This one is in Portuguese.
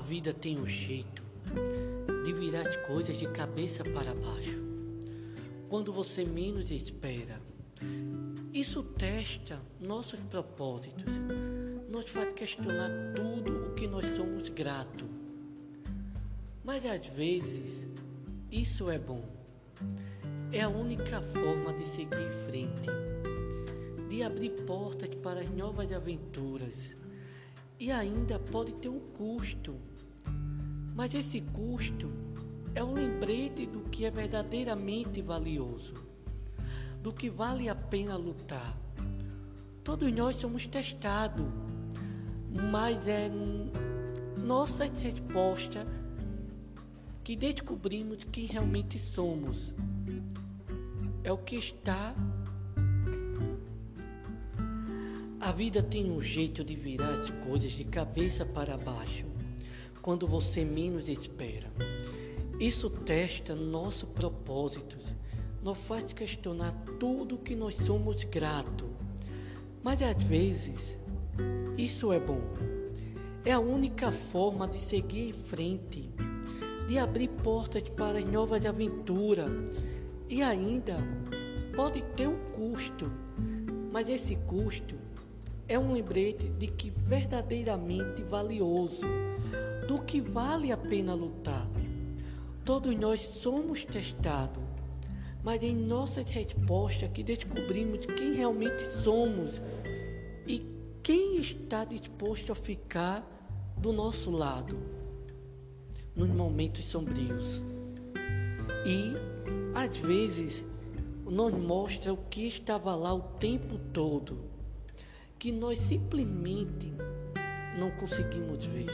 vida tem um jeito de virar as coisas de cabeça para baixo. Quando você menos espera. Isso testa nossos propósitos. Nos faz questionar tudo o que nós somos gratos. Mas às vezes isso é bom. É a única forma de seguir em frente, de abrir portas para as novas aventuras. E ainda pode ter um custo, mas esse custo é um lembrete do que é verdadeiramente valioso, do que vale a pena lutar. Todos nós somos testados, mas é nossa resposta que descobrimos quem realmente somos. É o que está. A vida tem um jeito de virar as coisas de cabeça para baixo, quando você menos espera. Isso testa nosso propósito, nos faz questionar tudo que nós somos gratos. Mas às vezes, isso é bom. É a única forma de seguir em frente de abrir portas para novas aventuras. E ainda pode ter um custo, mas esse custo é um lembrete de que verdadeiramente valioso, do que vale a pena lutar. Todos nós somos testados, mas em nossas respostas que descobrimos quem realmente somos e quem está disposto a ficar do nosso lado nos momentos sombrios. E, às vezes, nos mostra o que estava lá o tempo todo, que nós simplesmente não conseguimos ver.